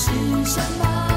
是什么？